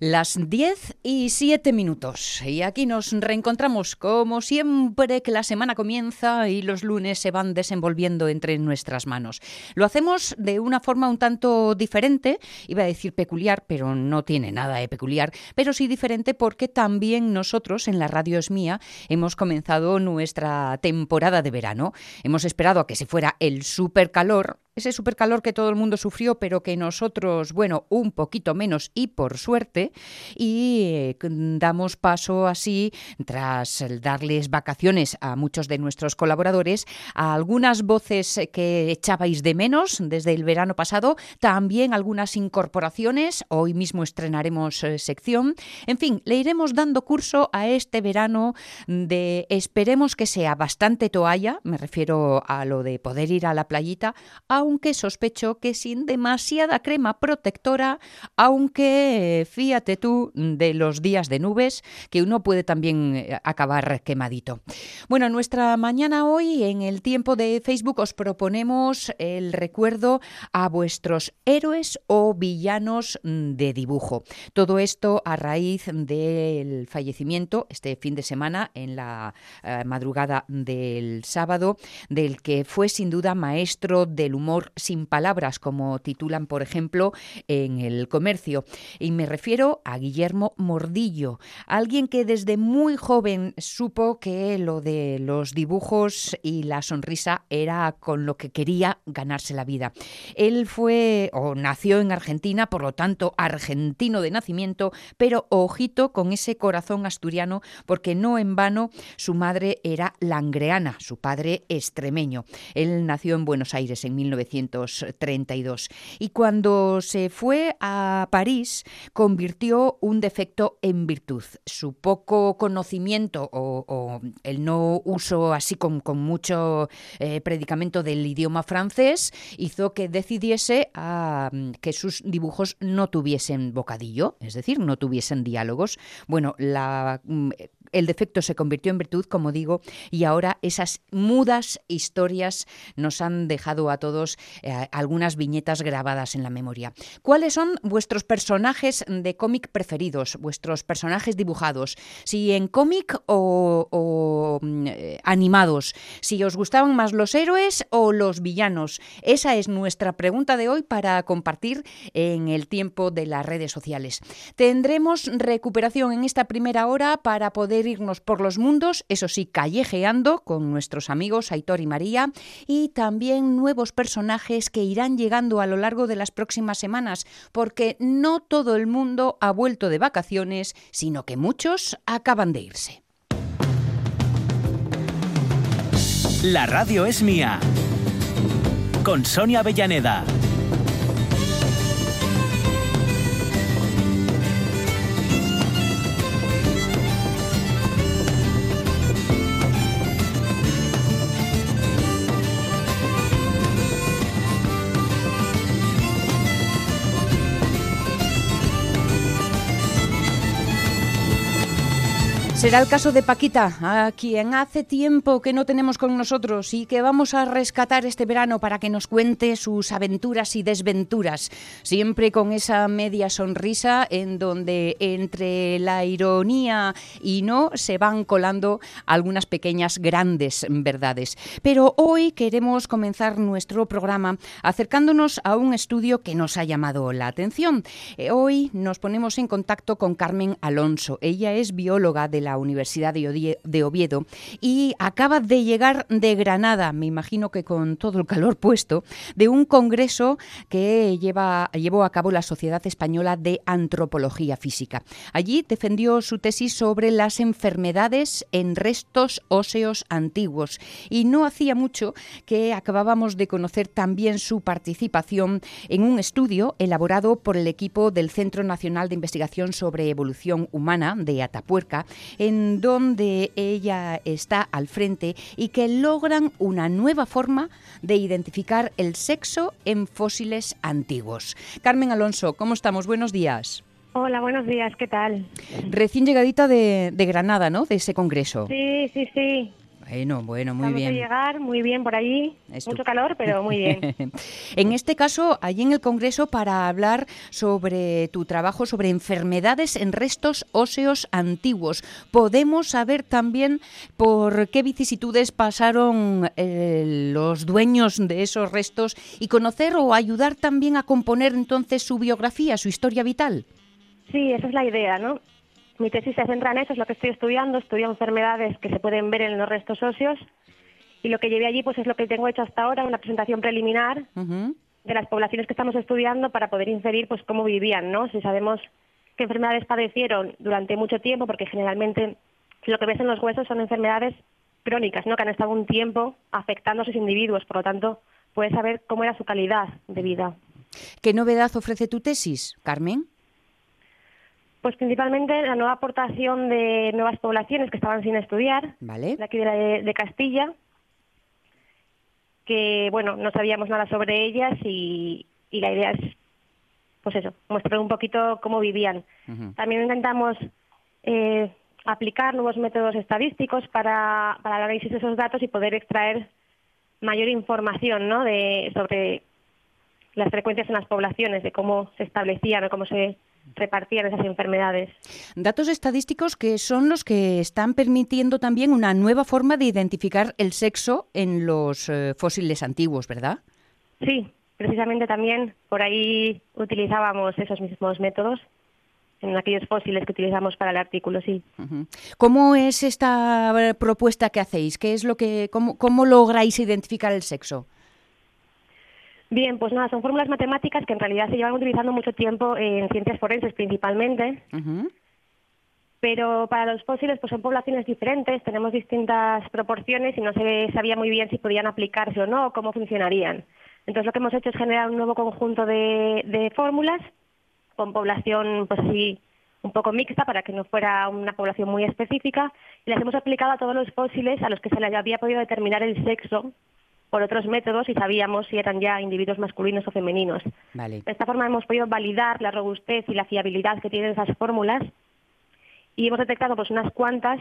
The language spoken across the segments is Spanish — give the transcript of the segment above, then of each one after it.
Las 10 y 7 minutos. Y aquí nos reencontramos como siempre que la semana comienza y los lunes se van desenvolviendo entre nuestras manos. Lo hacemos de una forma un tanto diferente, iba a decir peculiar, pero no tiene nada de peculiar, pero sí diferente porque también nosotros en la radio es mía hemos comenzado nuestra temporada de verano. Hemos esperado a que se fuera el super calor, ese supercalor que todo el mundo sufrió, pero que nosotros, bueno, un poquito menos y por suerte, y eh, damos paso así, tras darles vacaciones a muchos de nuestros colaboradores, a algunas voces que echabais de menos desde el verano pasado, también algunas incorporaciones, hoy mismo estrenaremos eh, sección, en fin, le iremos dando curso a este verano de esperemos que sea bastante toalla, me refiero a lo de poder ir a la playita, a aunque sospecho que sin demasiada crema protectora, aunque fíjate tú de los días de nubes, que uno puede también eh, acabar quemadito. Bueno, nuestra mañana hoy en el tiempo de Facebook os proponemos el recuerdo a vuestros héroes o villanos de dibujo. Todo esto a raíz del fallecimiento este fin de semana, en la eh, madrugada del sábado, del que fue sin duda maestro del humor sin palabras, como titulan, por ejemplo, en el comercio. Y me refiero a Guillermo Mordillo, alguien que desde muy joven supo que lo de los dibujos y la sonrisa era con lo que quería ganarse la vida. Él fue o nació en Argentina, por lo tanto, argentino de nacimiento, pero ojito con ese corazón asturiano, porque no en vano su madre era langreana, su padre extremeño. Él nació en Buenos Aires en 1900 1932. Y cuando se fue a París, convirtió un defecto en virtud. Su poco conocimiento o, el no uso así con, mucho eh, predicamento del idioma francés hizo que decidiese a, que sus dibujos no tuviesen bocadillo, es decir, no tuviesen diálogos. Bueno, mm, el defecto se convirtió en virtud, como digo, y ahora esas mudas historias nos han dejado a todos eh, algunas viñetas grabadas en la memoria. ¿Cuáles son vuestros personajes de cómic preferidos, vuestros personajes dibujados? Si en cómic o, mm, eh, animados, si os gustaban más los héroes o los villanos. Esa es nuestra pregunta de hoy para compartir en el tiempo de las redes sociales. Tendremos recuperación en esta primera hora para poder irnos por los mundos, eso sí, callejeando con nuestros amigos Aitor y María, y también nuevos personajes que irán llegando a lo largo de las próximas semanas, porque no todo el mundo ha vuelto de vacaciones, sino que muchos acaban de irse. La radio es mía. Con Sonia Avellaneda. Será el caso de Paquita, a quien hace tiempo que no tenemos con nosotros y que vamos a rescatar este verano para que nos cuente sus aventuras y desventuras, siempre con esa media sonrisa en donde entre la ironía y no se van colando algunas pequeñas grandes verdades. Pero hoy queremos comenzar nuestro programa acercándonos a un estudio que nos ha llamado la atención. Eh, hoy nos ponemos en contacto con Carmen Alonso. Ella es bióloga de la la Universidad de Oviedo y acaba de llegar de Granada, me imagino que con todo el calor puesto, de un congreso que lleva, llevó a cabo la Sociedad Española de Antropología Física. Allí defendió su tesis sobre las enfermedades en restos óseos antiguos y no hacía mucho que acabábamos de conocer también su participación en un estudio elaborado por el equipo del Centro Nacional de Investigación sobre Evolución Humana de Atapuerca, en donde ella está al frente y que logran una nueva forma de identificar el sexo en fósiles antiguos. Carmen Alonso, ¿cómo estamos? Buenos días. Hola, buenos días, ¿qué tal? Recién llegadita de, Granada, ¿no? De ese congreso. Sí, sí, sí. Bueno, bueno, muy bien. Vamos a llegar muy bien por ahí. Mucho calor, pero muy bien. en este caso, allí en el Congreso, para hablar sobre tu trabajo sobre enfermedades en restos óseos antiguos. Podemos saber también por qué vicisitudes pasaron eh, los dueños de esos restos y conocer o ayudar también a componer entonces su biografía, su historia vital. Sí, esa es la idea, ¿no? Mi tesis se centra en eso, es lo que estoy estudiando. Estudio enfermedades que se pueden ver en los restos óseos y lo que llevé allí pues es lo que tengo hecho hasta ahora, una presentación preliminar de las poblaciones que estamos estudiando para poder inferir pues cómo vivían, ¿no? Si sabemos qué enfermedades padecieron durante mucho tiempo, porque generalmente lo que ves en los huesos son enfermedades crónicas, ¿no? Que han estado un tiempo afectando a sus individuos, por lo tanto puedes saber cómo era su calidad de vida. ¿Qué novedad ofrece tu tesis, Carmen? Pues principalmente la nueva aportación de nuevas poblaciones que estaban sin estudiar, vale. de aquí de, Castilla, que bueno, no sabíamos nada sobre ellas y, la idea es, pues eso, mostrar un poquito cómo vivían. También intentamos eh, aplicar nuevos métodos estadísticos para, para el análisis de esos datos y poder extraer mayor información ¿no? de, sobre las frecuencias en las poblaciones, de cómo se establecían o cómo se repartían esas enfermedades. Datos estadísticos que son los que están permitiendo también una nueva forma de identificar el sexo en los eh, fósiles antiguos, ¿verdad? Sí, precisamente también por ahí utilizábamos esos mismos métodos en aquellos fósiles que utilizamos para el artículo, sí. ¿Cómo es esta propuesta que hacéis? ¿Qué es lo que, cómo, cómo lográis identificar el sexo? Bien, pues nada, son fórmulas matemáticas que en realidad se llevan utilizando mucho tiempo en ciencias forenses principalmente. Pero para los fósiles pues son poblaciones diferentes, tenemos distintas proporciones y no se sabía muy bien si podían aplicarse o no, cómo funcionarían. Entonces lo que hemos hecho es generar un nuevo conjunto de, de fórmulas con población pues así un poco mixta para que no fuera una población muy específica y las hemos aplicado a todos los fósiles a los que se les había podido determinar el sexo por otros métodos y sabíamos si eran ya individuos masculinos o femeninos. De esta forma hemos podido validar la robustez y la fiabilidad que tienen esas fórmulas y hemos detectado pues unas cuantas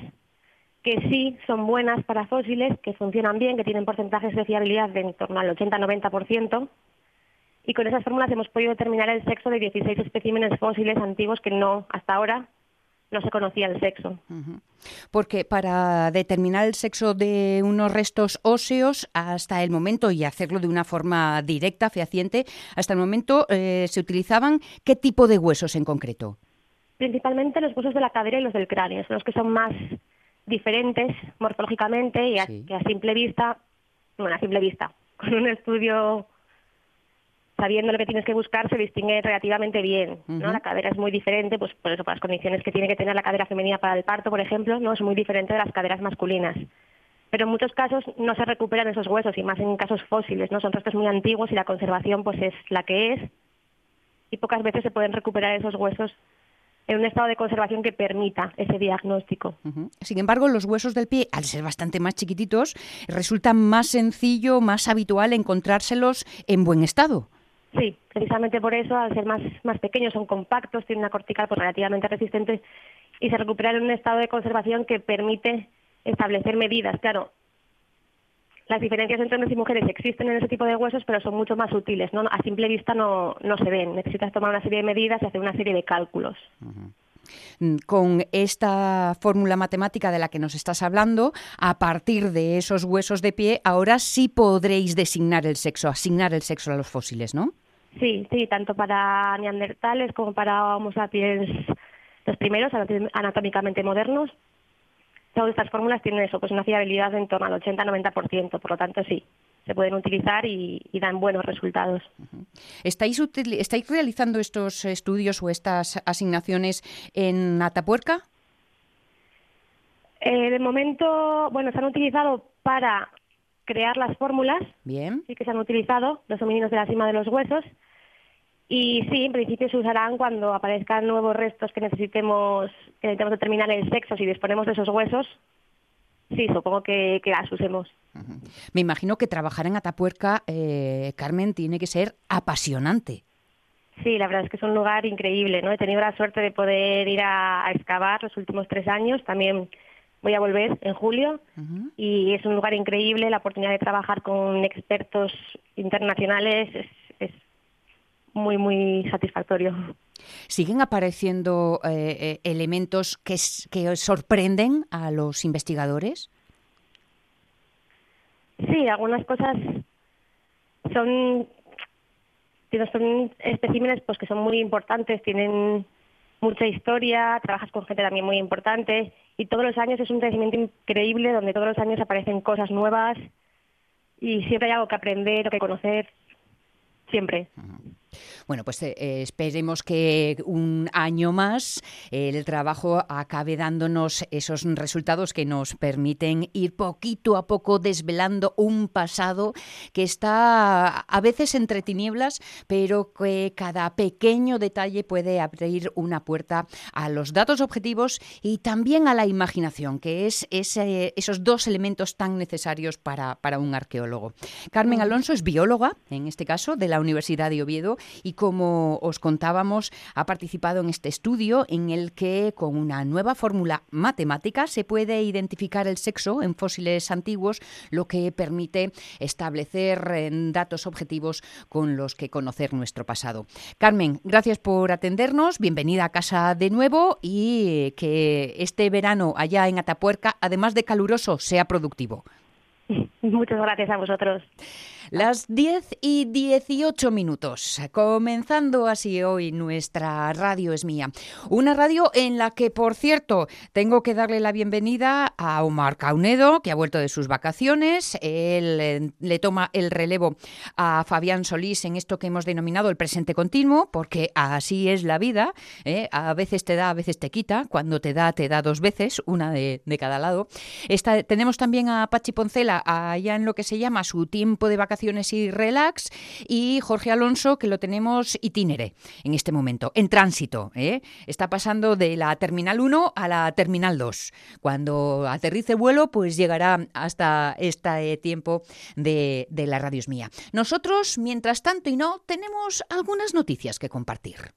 que sí son buenas para fósiles, que funcionan bien, que tienen porcentajes de fiabilidad de en torno al 80-90%, y con esas fórmulas hemos podido determinar el sexo de 16 especímenes fósiles antiguos que no, hasta ahora, no se conocía el sexo. Porque para determinar el sexo de unos restos óseos hasta el momento, y hacerlo de una forma directa, fehaciente, hasta el momento eh, se utilizaban qué tipo de huesos en concreto? Principalmente los huesos de la cadera y los del cráneo, son los que son más diferentes morfológicamente y a, que a simple vista, bueno, a simple vista, con un estudio sabiendo lo que tienes que buscar, se distingue relativamente bien. ¿no? La cadera es muy diferente, pues por eso, por las condiciones que tiene que tener la cadera femenina para el parto, por ejemplo, no es muy diferente de las caderas masculinas. Pero en muchos casos no se recuperan esos huesos, y más en casos fósiles, ¿no? Son restos muy antiguos y la conservación pues es la que es, y pocas veces se pueden recuperar esos huesos en un estado de conservación que permita ese diagnóstico. Sin embargo, los huesos del pie, al ser bastante más chiquititos, resulta más sencillo, más habitual encontrárselos en buen estado. Sí, precisamente por eso, al ser más, más pequeños, son compactos, tienen una cortical pues, relativamente resistente y se recuperan en un estado de conservación que permite establecer medidas. Claro, las diferencias entre hombres y mujeres existen en ese tipo de huesos, pero son mucho más útiles. ¿no? A simple vista no, no se ven. Necesitas tomar una serie de medidas y hacer una serie de cálculos. Mm, con esta fórmula matemática de la que nos estás hablando, a partir de esos huesos de pie, ahora sí podréis designar el sexo, asignar el sexo a los fósiles, ¿no? Sí, sí, tanto para neandertales como para Homo sapiens, los primeros anatómicamente modernos. Todas estas fórmulas tienen eso, pues una fiabilidad en torno al 80-90%, por lo tanto sí, se pueden utilizar y, dan buenos resultados. ¿Estáis, ¿Estáis realizando estos estudios o estas asignaciones en Atapuerca? Eh, de momento, bueno, se han utilizado para crear las fórmulas. Bien. Sí que se han utilizado los homininos de la cima de los huesos. Y sí, en principio se usarán cuando aparezcan nuevos restos que necesitemos, que necesitemos determinar el sexo, si disponemos de esos huesos. Sí, supongo que, que las usemos. Me imagino que trabajar en Atapuerca, eh, Carmen, tiene que ser apasionante. Sí, la verdad es que es un lugar increíble, ¿no? He tenido la suerte de poder ir a, excavar los últimos tres años, también voy a volver en julio y es un lugar increíble, la oportunidad de trabajar con expertos internacionales es, es muy, muy satisfactorio. ¿Siguen apareciendo eh, eh, elementos que, que sorprenden a los investigadores? Sí, algunas cosas son, son especímenes pues que son muy importantes, tienen mucha historia, trabajas con gente también muy importante y todos los años es un crecimiento increíble donde todos los años aparecen cosas nuevas y siempre hay algo que aprender o que conocer, siempre. Bueno, pues eh, esperemos que un año más el trabajo acabe dándonos esos resultados que nos permiten ir poquito a poco desvelando un pasado que está a veces entre tinieblas, pero que cada pequeño detalle puede abrir una puerta a los datos objetivos y también a la imaginación, que es esos dos elementos tan necesarios para, para un arqueólogo. Carmen Alonso es bióloga, en este caso, de la Universidad de Oviedo y como os contábamos, ha participado en este estudio en el que con una nueva fórmula matemática se puede identificar el sexo en fósiles antiguos, lo que permite establecer eh, datos objetivos con los que conocer nuestro pasado. Carmen, gracias por atendernos, bienvenida a casa de nuevo y que este verano allá en Atapuerca, además de caluroso, sea productivo. Muchas gracias a vosotros. Las 10 y 18 minutos, comenzando así hoy nuestra radio es mía. Una radio en la que, por cierto, tengo que darle la bienvenida a Omar Caunedo, que ha vuelto de sus vacaciones. Él eh, le toma el relevo a Fabián Solís en esto que hemos denominado el presente continuo, porque así es la vida. ¿eh? A veces te da, a veces te quita. Cuando te da, te da dos veces, una de, cada lado. tenemos también a Pachi Poncela allá en lo que se llama su tiempo de vacaciones y relax, y Jorge Alonso, que lo tenemos itinere en este momento, en tránsito. ¿eh? Está pasando de la Terminal 1 a la Terminal 2. Cuando aterrice vuelo, pues llegará hasta este tiempo de, de la Radios Mía. Nosotros, mientras tanto y no, tenemos algunas noticias que compartir.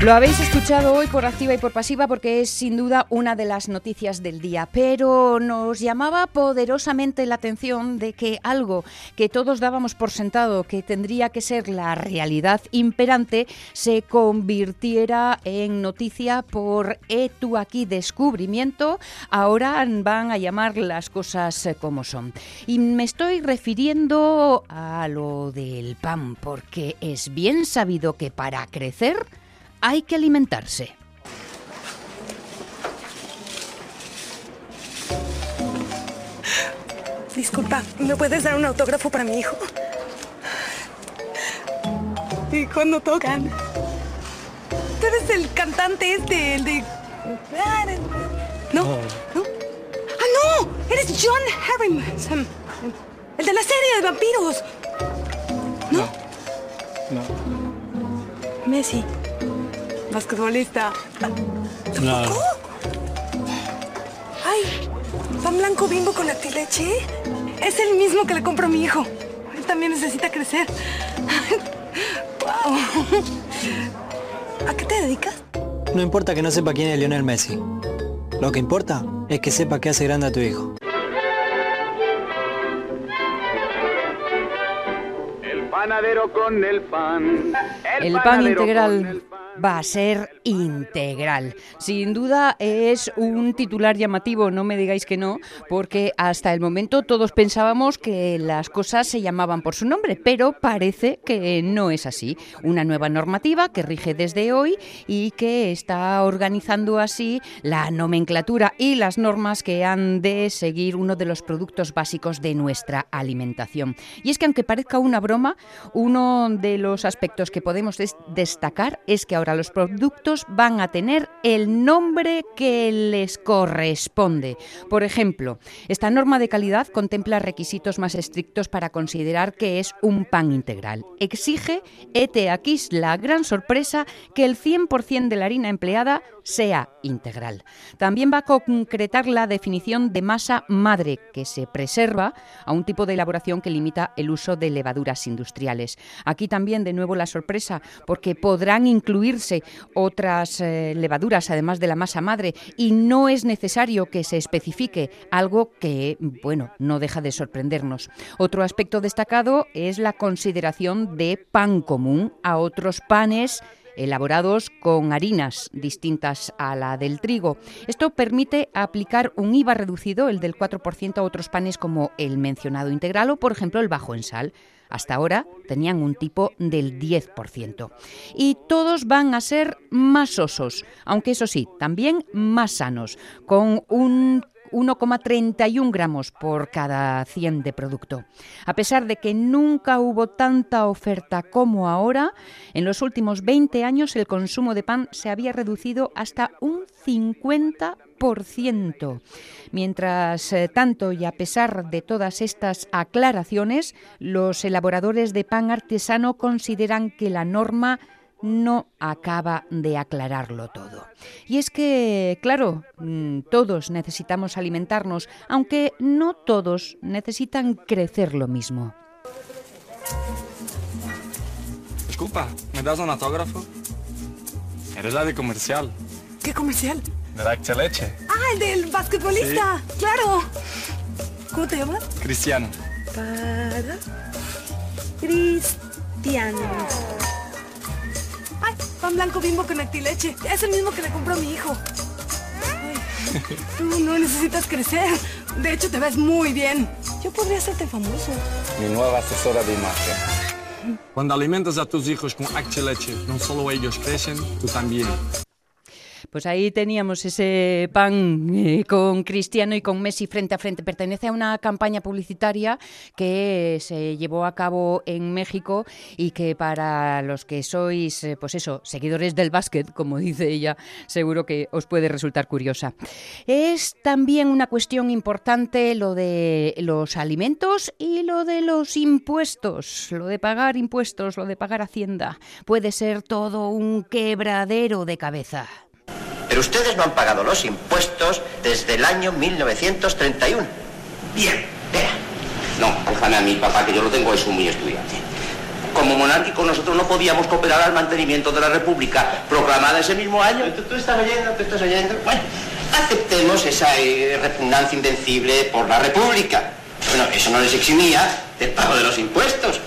Lo habéis escuchado hoy por activa y por pasiva porque es sin duda una de las noticias del día, pero nos llamaba poderosamente la atención de que algo que todos dábamos por sentado que tendría que ser la realidad imperante se convirtiera en noticia por etu aquí descubrimiento. Ahora van a llamar las cosas como son. Y me estoy refiriendo a lo del pan porque es bien sabido que para crecer hay que alimentarse. Disculpa, ¿me puedes dar un autógrafo para mi hijo? ¿Y cuando tocan? Tú eres el cantante este, el de... ¿No? ¿No? ¡Ah, no! Eres John Harrison. El de la serie de vampiros. ¿No? No. no. Messi basquetbolista. No. Ay, pan blanco bimbo con leche. Es el mismo que le compro a mi hijo. Él también necesita crecer. wow. ¿A qué te dedicas? No importa que no sepa quién es Lionel Messi. Lo que importa es que sepa qué hace grande a tu hijo. El panadero con el pan. El, pan integral va a ser integral. Sin duda es un titular llamativo, no me digáis que no, porque hasta el momento todos pensábamos que las cosas se llamaban por su nombre, pero parece que no es así. Una nueva normativa que rige desde hoy y que está organizando así la nomenclatura y las normas que han de seguir uno de los productos básicos de nuestra alimentación. Y es que aunque parezca una broma, uno de los aspectos que podemos destacar es que ahora los productos van a tener el nombre que les corresponde. Por ejemplo, esta norma de calidad contempla requisitos más estrictos para considerar que es un pan integral. Exige, ete aquí la gran sorpresa, que el 100% de la harina empleada sea integral. También va a concretar la definición de masa madre, que se preserva a un tipo de elaboración que limita el uso de levaduras industriales. Aquí también, de nuevo, la sorpresa, porque podrán otras eh, levaduras, además de la masa madre, y no es necesario que se especifique algo que, bueno, no deja de sorprendernos. Otro aspecto destacado es la consideración de pan común a otros panes elaborados con harinas distintas a la del trigo. Esto permite aplicar un IVA reducido, el del 4%, a otros panes como el mencionado integral o, por ejemplo, el bajo en sal. Hasta ahora tenían un tipo del 10%. Y todos van a ser más osos, aunque eso sí, también más sanos, con un 1,31 gramos por cada 100 de producto. A pesar de que nunca hubo tanta oferta como ahora, en los últimos 20 años el consumo de pan se había reducido hasta un 50%. Mientras eh, tanto, y a pesar de todas estas aclaraciones, los elaboradores de pan artesano consideran que la norma no acaba de aclararlo todo. Y es que, claro, mm, todos necesitamos alimentarnos, aunque no todos necesitan crecer lo mismo. Disculpa, ¿me das un autógrafo? Eres la de comercial. ¿Qué comercial? De la Leche. Ah, el del basquetbolista. Claro. ¿Cómo te llamas? Cristiano. Para Cristiano. Pan blanco bimbo con actileche. Es el mismo que le compró a mi hijo. tú no necesitas crecer. De hecho, te ves muy bien. Yo podría hacerte famoso. Mi nueva asesora de imagen. Cuando alimentas a tus hijos con actileche, no solo ellos crecen, tú también. Pues ahí teníamos ese pan eh, con Cristiano y con Messi frente a frente. Pertenece a una campaña publicitaria que se llevó a cabo en México y que para los que sois, eh, pues eso, seguidores del básquet, como dice ella, seguro que os puede resultar curiosa. Es también una cuestión importante lo de los alimentos y lo de los impuestos, lo de pagar impuestos, lo de pagar hacienda. Puede ser todo un quebradero de cabeza. Pero ustedes no han pagado los impuestos desde el año 1931. Bien, vea. No, déjame a mi papá, que yo lo tengo, es un muy estudiante. Como monárquico nosotros no podíamos cooperar al mantenimiento de la República proclamada ese mismo año. ¿Tú, estás oyendo? ¿Tú estás oyendo? Bueno, aceptemos esa eh, repugnancia invencible por la República. Bueno, eso no les eximía del pago de los impuestos.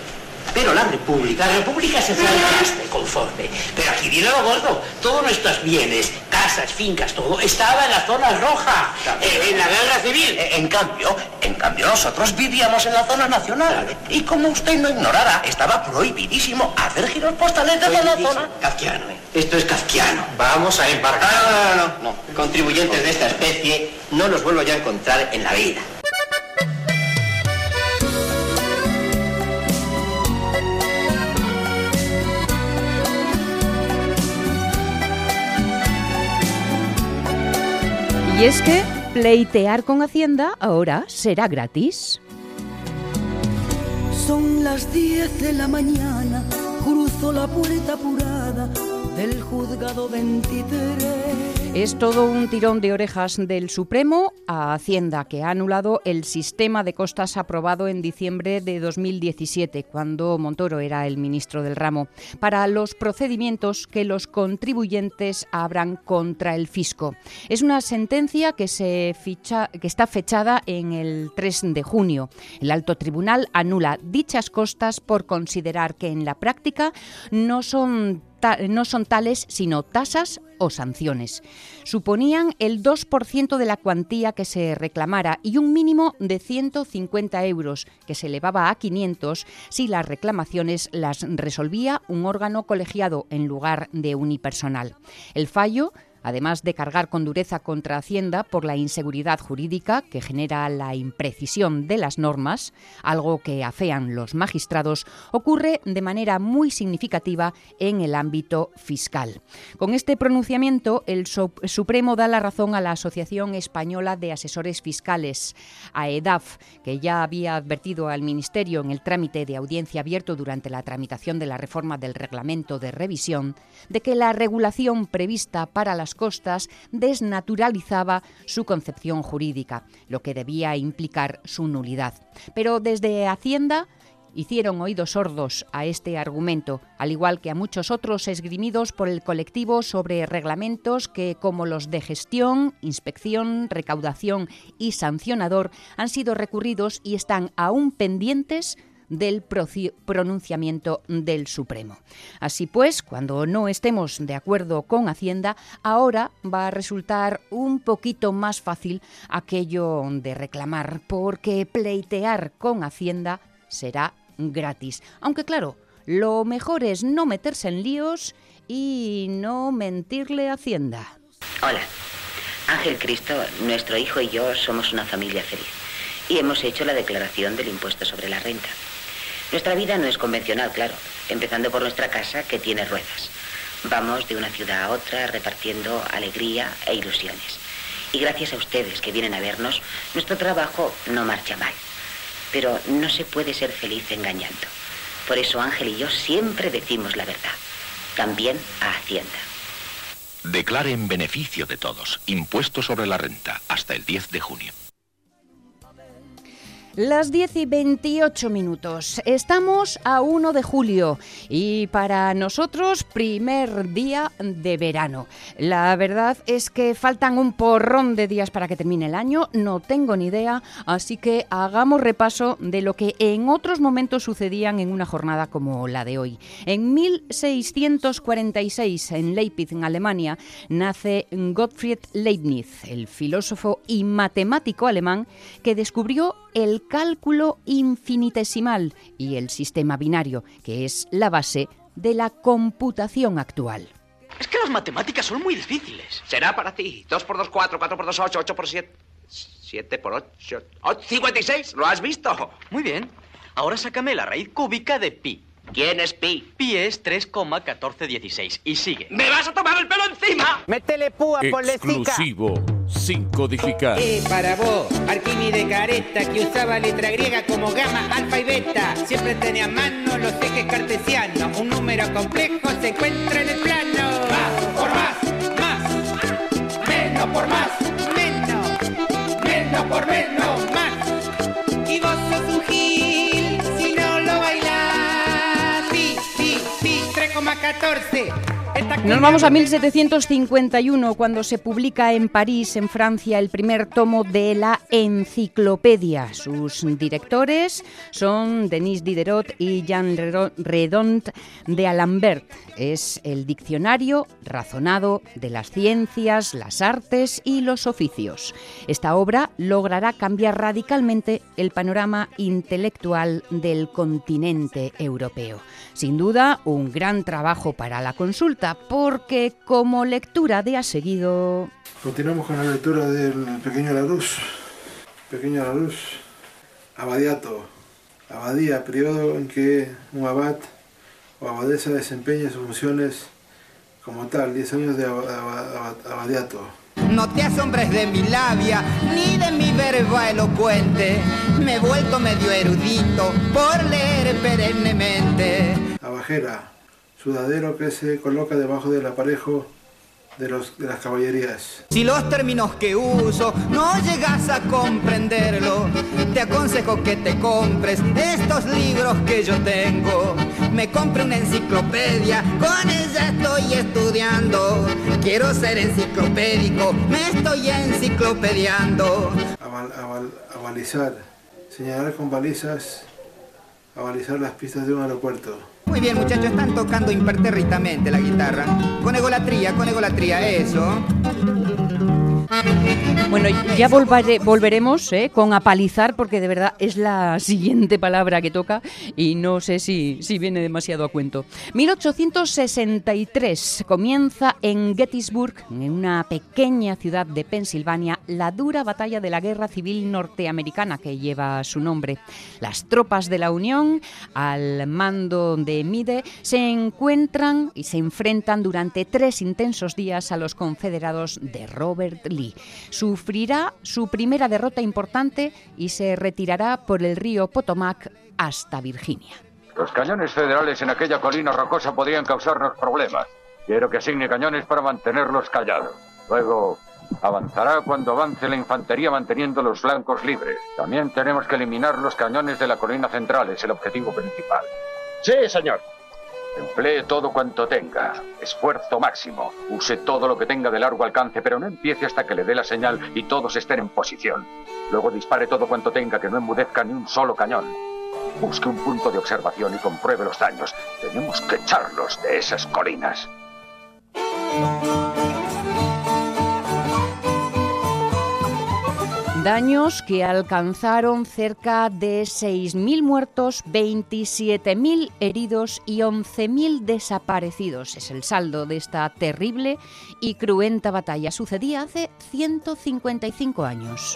Pero la República, la República se fue al conforme. Pero aquí viene lo gordo. Todos nuestros bienes, casas, fincas, todo, estaba en la zona roja, eh, en la guerra civil. Eh, en cambio, en cambio nosotros vivíamos en la zona nacional. Y como usted no ignorara, estaba prohibidísimo hacer giros postales de la zona. Kafkiano, eh. Esto es kafkiano. Vamos a embarcar. No, no, no, no. Contribuyentes de esta especie no los vuelvo ya a encontrar en la vida. Y es que pleitear con Hacienda ahora será gratis. Son las 10 de la mañana, cruzo la puerta apurada del juzgado 23. Es todo un tirón de orejas del Supremo a Hacienda, que ha anulado el sistema de costas aprobado en diciembre de 2017, cuando Montoro era el ministro del ramo, para los procedimientos que los contribuyentes abran contra el fisco. Es una sentencia que, se ficha, que está fechada en el 3 de junio. El alto tribunal anula dichas costas por considerar que en la práctica no son no son tales sino tasas o sanciones. Suponían el 2% de la cuantía que se reclamara y un mínimo de 150 euros, que se elevaba a 500 si las reclamaciones las resolvía un órgano colegiado en lugar de unipersonal. El fallo además de cargar con dureza contra Hacienda por la inseguridad jurídica que genera la imprecisión de las normas, algo que afean los magistrados, ocurre de manera muy significativa en el ámbito fiscal. Con este pronunciamiento, el Supremo da la razón a la Asociación Española de Asesores Fiscales, AEDAF, que ya había advertido al Ministerio en el trámite de audiencia abierto durante la tramitación de la reforma del reglamento de revisión, de que la regulación prevista para las costas desnaturalizaba su concepción jurídica, lo que debía implicar su nulidad. Pero desde Hacienda hicieron oídos sordos a este argumento, al igual que a muchos otros esgrimidos por el colectivo sobre reglamentos que, como los de gestión, inspección, recaudación y sancionador, han sido recurridos y están aún pendientes del pronunciamiento del Supremo. Así pues, cuando no estemos de acuerdo con Hacienda, ahora va a resultar un poquito más fácil aquello de reclamar, porque pleitear con Hacienda será gratis. Aunque claro, lo mejor es no meterse en líos y no mentirle a Hacienda. Hola, Ángel Cristo, nuestro hijo y yo somos una familia feliz y hemos hecho la declaración del impuesto sobre la renta. Nuestra vida no es convencional, claro, empezando por nuestra casa que tiene ruedas. Vamos de una ciudad a otra repartiendo alegría e ilusiones. Y gracias a ustedes que vienen a vernos, nuestro trabajo no marcha mal. Pero no se puede ser feliz engañando. Por eso Ángel y yo siempre decimos la verdad. También a Hacienda. Declare en beneficio de todos. Impuesto sobre la renta hasta el 10 de junio. Las 10 y 28 minutos. Estamos a 1 de julio y para nosotros primer día de verano. La verdad es que faltan un porrón de días para que termine el año, no tengo ni idea, así que hagamos repaso de lo que en otros momentos sucedían en una jornada como la de hoy. En 1646, en Leipzig, en Alemania, nace Gottfried Leibniz, el filósofo y matemático alemán que descubrió el cálculo infinitesimal y el sistema binario, que es la base de la computación actual. Es que las matemáticas son muy difíciles. Será para ti. 2 por 2, 4, 4 por 2, 8, 8 por 7. 7 por 8, 56. ¿Lo has visto? Muy bien. Ahora sácame la raíz cúbica de pi. ¿Quién es pi? Pi es 3,1416. Y sigue. ¡Me vas a tomar el pelo encima! ¡Métele púa por Exclusivo, sin codificar. Eh, para vos, de Careta, que usaba letra griega como gamma, alfa y beta. Siempre tenía a mano los ejes cartesianos. Un número complejo se encuentra en el plano. Más por más, más. Menos por más, menos. Menos por menos, más. Y vos sos un gil si no lo bailás. Pi, pi, pi, 3,14. Nos vamos a 1751, cuando se publica en París, en Francia, el primer tomo de la enciclopedia. Sus directores son Denis Diderot y Jean Redont de Alambert. Es el diccionario razonado de las ciencias, las artes y los oficios. Esta obra logrará cambiar radicalmente el panorama intelectual del continente europeo. Sin duda, un gran trabajo para la consulta, porque como lectura de a seguido... Continuamos con la lectura del Pequeño Larus. Pequeño Larus, abadiato, abadía, periodo en que un abad o abadesa desempeña sus funciones como tal, 10 años de abadiato. No te asombres de mi labia, ni de mi verbo elocuente. Me he vuelto medio erudito por leer perennemente. Abajera, sudadero que se coloca debajo del aparejo de, los, de las caballerías. Si los términos que uso no llegas a comprenderlo, te aconsejo que te compres estos libros que yo tengo. Me compré una enciclopedia, con ella estoy estudiando. Quiero ser enciclopédico, me estoy enciclopediando. A, balizar, señalar con balizas, a balizar las pistas de un aeropuerto. Muy bien, muchachos, están tocando impertérritamente la guitarra. Con egolatría, con egolatría, eso. Bueno, ya volveremos ¿eh? con apalizar porque de verdad es la siguiente palabra que toca y no sé si, si viene demasiado a cuento. 1863 comienza en Gettysburg, en una pequeña ciudad de Pensilvania, la dura batalla de la Guerra Civil Norteamericana que lleva su nombre. Las tropas de la Unión, al mando de Mide, se encuentran y se enfrentan durante tres intensos días a los confederados de Robert Lee. Su sufrirá su primera derrota importante y se retirará por el río Potomac hasta Virginia. Los cañones federales en aquella colina rocosa podrían causarnos problemas. Quiero que asigne cañones para mantenerlos callados. Luego avanzará cuando avance la infantería manteniendo los flancos libres. También tenemos que eliminar los cañones de la colina central, es el objetivo principal. Sí, señor. Emplee todo cuanto tenga. Esfuerzo máximo. Use todo lo que tenga de largo alcance, pero no empiece hasta que le dé la señal y todos estén en posición. Luego dispare todo cuanto tenga, que no enmudezca ni un solo cañón. Busque un punto de observación y compruebe los daños. Tenemos que echarlos de esas colinas. Daños que alcanzaron cerca de 6.000 muertos, 27.000 heridos y 11.000 desaparecidos. Es el saldo de esta terrible y cruenta batalla. Sucedía hace 155 años.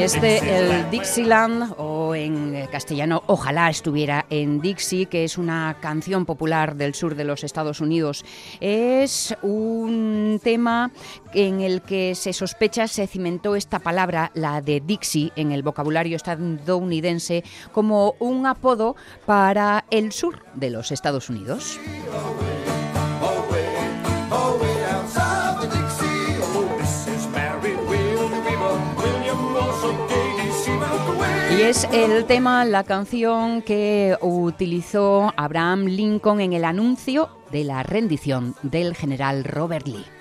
Este, el Dixieland, o en castellano, ojalá estuviera en Dixie, que es una canción popular del sur de los Estados Unidos. Es un tema en el que se sospecha se cimentó esta palabra, la de Dixie, en el vocabulario estadounidense, como un apodo para el sur de los Estados Unidos. Es el tema, la canción que utilizó Abraham Lincoln en el anuncio de la rendición del general Robert Lee.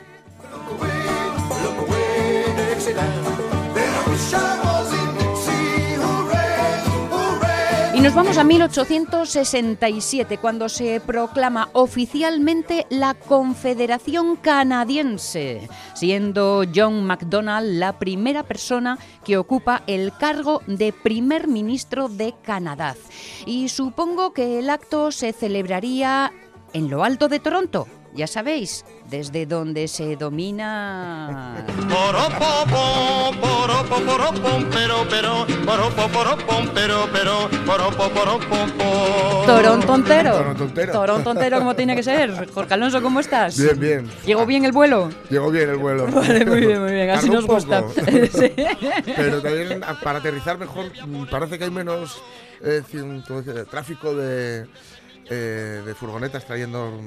Y nos vamos a 1867, cuando se proclama oficialmente la Confederación Canadiense, siendo John MacDonald la primera persona que ocupa el cargo de primer ministro de Canadá. Y supongo que el acto se celebraría en lo alto de Toronto, ya sabéis, desde donde se domina. Torontontero. Torontontero como tiene que ser. Jorge Alonso, ¿cómo estás? Bien, bien. ¿Llegó bien el vuelo? Llegó bien el vuelo. Vale, muy bien, muy bien. Así nos gusta. Pero también para aterrizar mejor parece que hay menos eh, tráfico de eh, de furgonetas trayendo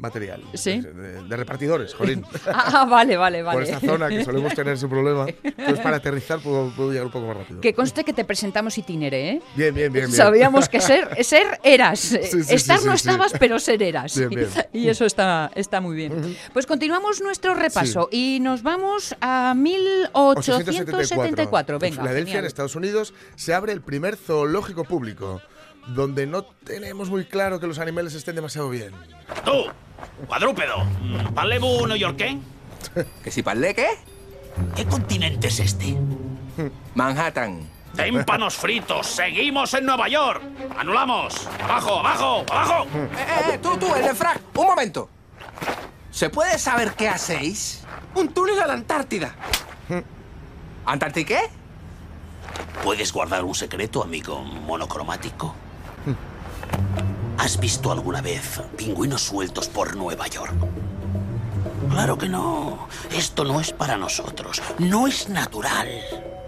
material. ¿Sí? De, repartidores, jolín. ah, vale, vale, vale. Por esta zona que solemos tener ese problema. Entonces, para aterrizar puedo, llegar un poco más rápido. Que conste que te presentamos itinere, ¿eh? Bien, bien, bien. Sabíamos que ser, ser eras. Estar no estabas, pero ser eras. Bien, bien. Y eso está, está muy bien. Pues continuamos nuestro repaso y nos vamos a 1874. Venga, en Filadelfia, en Estados Unidos, se abre el primer zoológico público donde no tenemos muy claro que los animales estén demasiado bien. ¡Tú! ¡Cuadrúpedo! ¿Parlebu neoyorquén? ¿Que si parle qué? ¿Qué continente es este? Manhattan. ¡Témpanos fritos! ¡Seguimos en Nueva York! ¡Anulamos! ¡Abajo, abajo, abajo! ¡Eh, eh, eh! ¡Tú, tú, el de frac! ¡Un momento! ¿Se puede saber qué hacéis? ¡Un túnel a la Antártida! ¿Antártica? ¿Puedes guardar un secreto, amigo monocromático? ¿Has visto alguna vez pingüinos sueltos por Nueva York? Claro que no. Esto no es para nosotros. No es natural.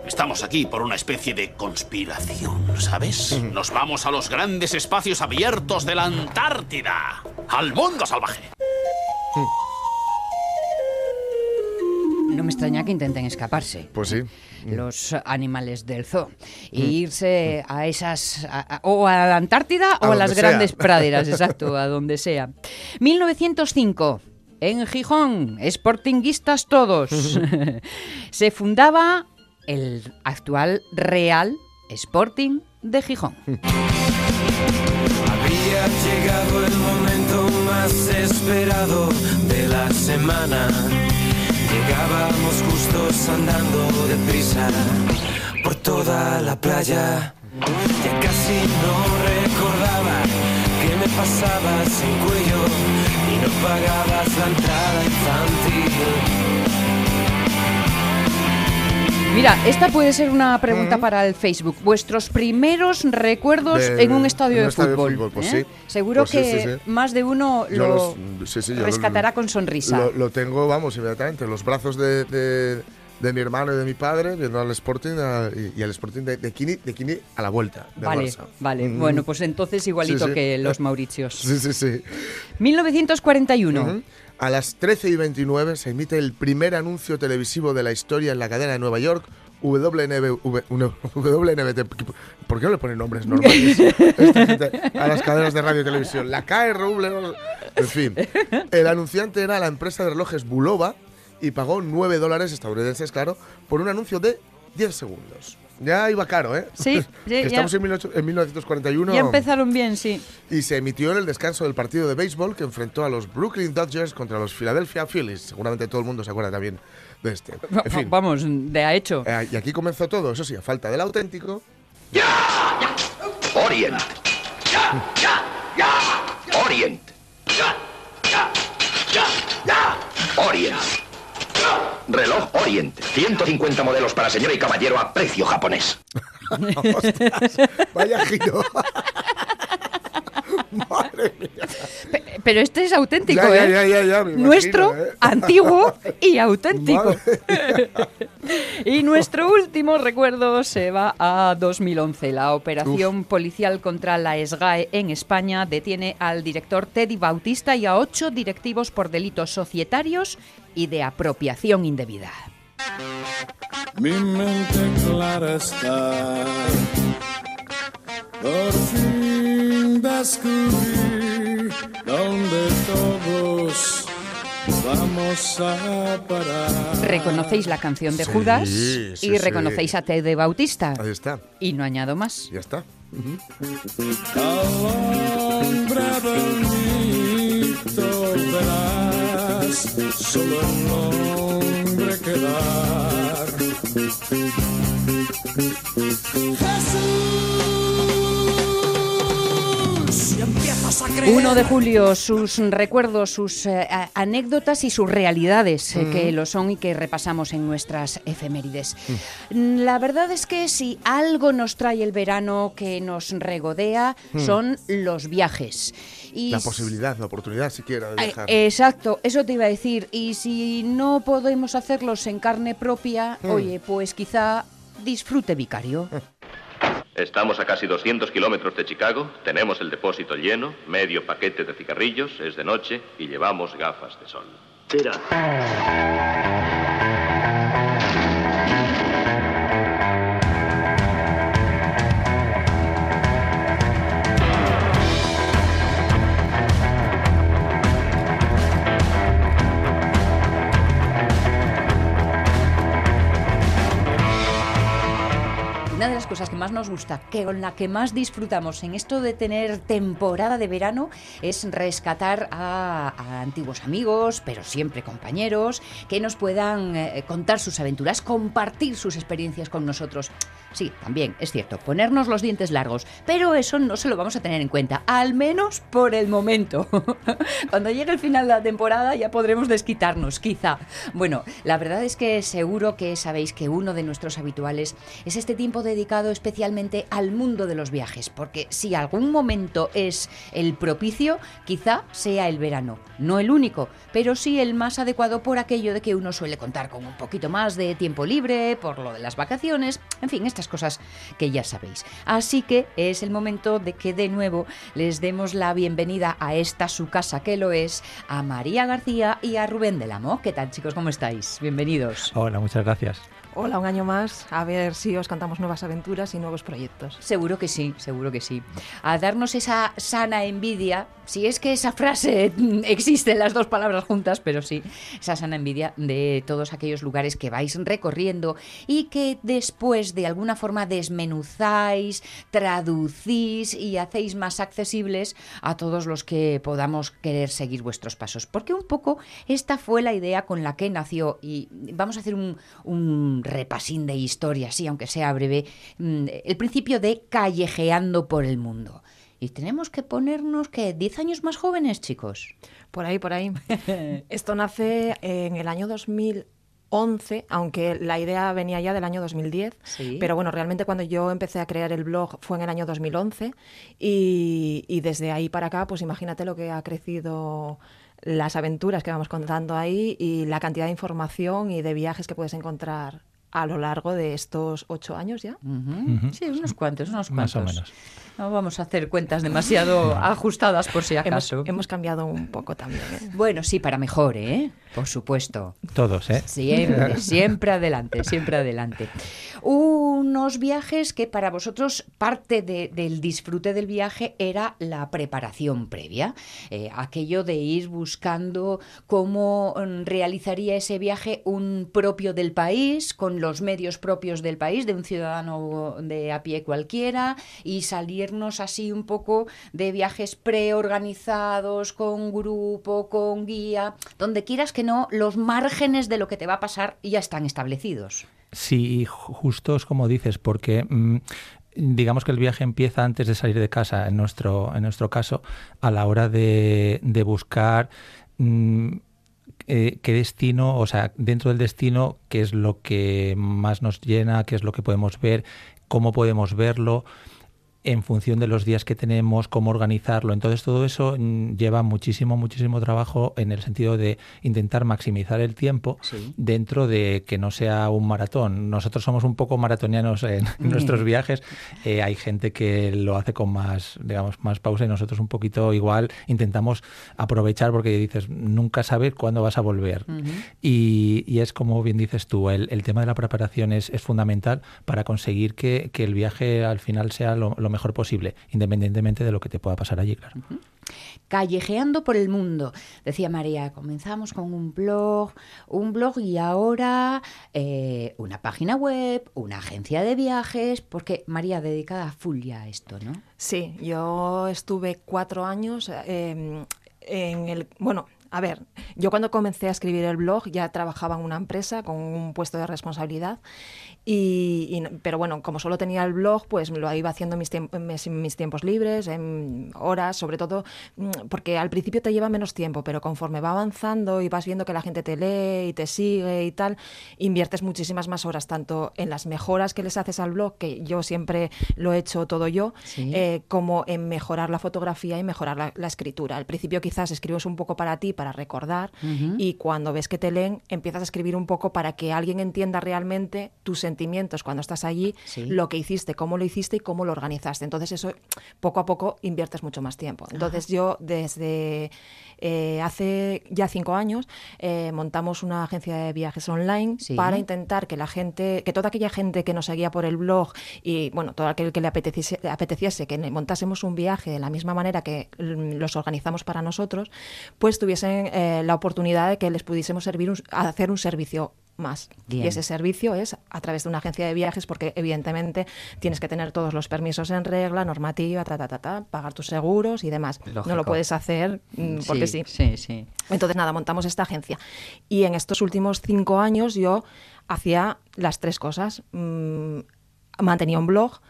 Estamos aquí por una especie de conspiración, ¿sabes? Nos vamos a los grandes espacios abiertos de la Antártida. Al mundo salvaje. Extraña que intenten escaparse. Pues sí. Los animales del zoo. E irse a esas. a- a- o a la Antártida A o a las grandes praderas, exacto, a donde sea. 1905. En Gijón, sportinguistas todos. Se fundaba el actual Real Sporting de Gijón. Había llegado el momento más esperado de la semana. Llegábamos justos andando deprisa por toda la playa. Ya casi no recordaba qué me pasaba sin cuello y no pagabas la entrada infantil. Mira, esta puede ser una pregunta para el Facebook. Vuestros primeros recuerdos De- en un estadio en un de estadio de fútbol. fútbol, pues ¿eh? sí. Seguro Pues sí, que sí, sí. más de uno Yo lo los- rescatará con sonrisa. Lo, lo tengo, vamos, inmediatamente, en los brazos de, mi hermano y de mi padre, viendo al Sporting a- y, al Sporting de, Kini, de Kini a la vuelta. Vale, Barça. vale. Mm. Bueno, pues entonces igualito que los Mauricios. Sí, sí, sí. 1941. Ujú. A las 13 y 29 se emite el primer anuncio televisivo de la historia en la cadena de Nueva York, WNB, WNBT. ¿Por qué no le ponen nombres normales a las cadenas de radio y televisión? La KRW. En fin, el anunciante era la empresa de relojes Bulova y pagó 9 dólares estadounidenses, claro, por un anuncio de 10 segundos. Ya iba caro, ¿eh? Sí, sí, ya- Estamos en, 18 en 1941. Ya empezaron bien, sí. Y se emitió en el descanso del partido de béisbol que enfrentó a los Brooklyn Dodgers contra los Philadelphia Phillies. Seguramente todo el mundo se acuerda también de este. En fin, Vamos, de a hecho. eh, y aquí comenzó todo, eso sí, a falta del auténtico. Orient. Orient. Orient. Reloj Orient. 150 modelos para señora y caballero a precio japonés. Vaya giro. Pero este es auténtico, Ya, ya, ¿eh? ya, ya, ya, me imagino, Nuestro, ¿eh? antiguo y auténtico. Madre y nuestro último recuerdo se va a 2011. La operación policial contra la SGAE en España detiene al director Teddy Bautista y a ocho directivos por delitos societarios y de apropiación indebida. Mi mente clara está. Por fin descubrí donde todos vamos a parar. Reconocéis la canción de Sí, Judas sí, y sí. reconocéis a Teddy Bautista. Ahí está. Y no añado más. Ya está. Bonito verás, solo el nombre quedar. Jesús, 1 de julio, sus recuerdos, sus eh, anécdotas y sus realidades, eh, que lo son y que repasamos en nuestras efemérides. Mm, La verdad es que si algo nos trae el verano que nos regodea, Mm. son los viajes. Y La posibilidad, la oportunidad siquiera de eh, viajar. Exacto, eso te iba a decir. Y si no podemos hacerlos en carne propia, Mm. oye, pues quizá disfrute vicario. Estamos a casi 200 kilómetros de Chicago, tenemos el depósito lleno, medio paquete de cigarrillos, es de noche y llevamos gafas de sol. Una más nos gusta, que con la que más disfrutamos en esto de tener temporada de verano, es rescatar a, antiguos amigos, pero siempre compañeros, que nos puedan eh, contar sus aventuras, compartir sus experiencias con nosotros. Sí, también, es cierto, ponernos los dientes largos, pero eso no se lo vamos a tener en cuenta, al menos por el momento. Cuando llegue el final de la temporada ya podremos desquitarnos, quizá. Bueno, la verdad es que seguro que sabéis que uno de nuestros habituales es este tiempo dedicado especialmente al mundo de los viajes, porque si algún momento es el propicio, quizá sea el verano. No el único, pero sí el más adecuado por aquello de que uno suele contar con un poquito más de tiempo libre, por lo de las vacaciones, en fin, estas estas cosas que ya sabéis. Así que es el momento de que de nuevo les demos la bienvenida a esta su casa que lo es, a María García y a Rubén del Amo. ¿Qué tal chicos? ¿Cómo estáis? Bienvenidos. Hola, muchas gracias. Hola, un año más, a ver si os cantamos nuevas aventuras y nuevos proyectos. Seguro que sí, seguro que sí. A darnos esa sana envidia, si es que esa frase existe las dos palabras juntas, pero sí, esa sana envidia de todos aquellos lugares que vais recorriendo y que después de alguna forma desmenuzáis, traducís y hacéis más accesibles a todos los que podamos querer seguir vuestros pasos. Porque un poco esta fue la idea con la que nació y vamos a hacer un, un repasín de historia, sí, aunque sea breve, mm, el principio de callejeando por el mundo. Y tenemos que ponernos que 10 años más jóvenes, chicos. Por ahí, por ahí. Esto nace en el año 2011, aunque la idea venía ya del año 2010. Pero bueno, realmente cuando yo empecé a crear el blog fue en el año 2011 y, y desde ahí para acá, pues imagínate lo que ha crecido las aventuras que vamos contando ahí y la cantidad de información y de viajes que puedes encontrar a lo largo de estos ocho años ya. Sí, unos cuantos, unos cuantos. Más o menos. No vamos a hacer cuentas demasiado ajustadas por si acaso. Hemos, hemos cambiado un poco también. ¿eh? Bueno, sí, para mejor, ¿eh? Por supuesto. Todos, ¿eh? Siempre, siempre adelante, siempre adelante. Unos viajes que para vosotros parte de, del disfrute del viaje era la preparación previa, eh, aquello de ir buscando cómo mm, realizaría ese viaje un propio del país, con los medios propios del país, de un ciudadano de a pie cualquiera, y salirnos así un poco de viajes preorganizados, con grupo, con guía, donde quieras que no, los márgenes de lo que te va a pasar ya están establecidos. Sí, justo es como dices, porque mm, digamos que el viaje empieza antes de salir de casa, en nuestro, en nuestro caso, a la hora de, de buscar mm, eh, qué destino, o sea, dentro del destino, qué es lo que más nos llena, qué es lo que podemos ver, cómo podemos verlo en función de los días que tenemos, cómo organizarlo. Entonces todo eso mm, lleva muchísimo, muchísimo trabajo en el sentido de intentar maximizar el tiempo Sí. dentro de que no sea un maratón. Nosotros somos un poco maratonianos en nuestros viajes. Eh, hay gente que lo hace con más, digamos, más pausa y nosotros un poquito igual intentamos aprovechar porque dices, nunca sabes cuándo vas a volver. Y, y es como bien dices tú, el, el tema de la preparación es, es fundamental para conseguir que, que el viaje al final sea lo, lo mejor posible, independientemente de lo que te pueda pasar allí, claro. Callejeando por el mundo. Decía María, comenzamos con un blog, un blog y ahora eh, una página web, una agencia de viajes, porque María dedicada a full ya a esto, ¿no? Sí, yo estuve cuatro años eh, en el... Bueno, a ver, yo cuando comencé a escribir el blog ya trabajaba en una empresa con un puesto de responsabilidad y, y, pero bueno, como solo tenía el blog, pues lo iba haciendo en mis, tiemp mis, mis, tiempos libres, en horas, sobre todo, porque al principio te lleva menos tiempo, pero conforme va avanzando y vas viendo que la gente te lee y te sigue y tal, inviertes muchísimas más horas, tanto en las mejoras que les haces al blog, que yo siempre lo he hecho todo yo, Sí. eh, como en mejorar la fotografía y mejorar la, la escritura. Al principio quizás escribes un poco para ti, para recordar, y cuando ves que te leen, empiezas a escribir un poco para que alguien entienda realmente tus sentimientos cuando estás allí, Sí. lo que hiciste, cómo lo hiciste y cómo lo organizaste. Entonces eso poco a poco inviertes mucho más tiempo. Entonces yo desde eh, hace ya cinco años eh, montamos una agencia de viajes online Sí. para intentar que la gente, que toda aquella gente que nos seguía por el blog y bueno, todo aquel que le apeteciese, apeteciese que montásemos un viaje de la misma manera que los organizamos para nosotros, pues tuviesen eh, la oportunidad de que les pudiésemos servir un- hacer un servicio más. Bien. Y ese servicio es a través de una agencia de viajes porque evidentemente tienes que tener todos los permisos en regla, normativa, ta, ta, ta, ta, pagar tus seguros y demás. No lo puedes hacer mm, porque sí. Sí, sí. Entonces, nada, montamos esta agencia. Y en estos últimos cinco años yo hacía las tres cosas. Mm, mantenía un blog,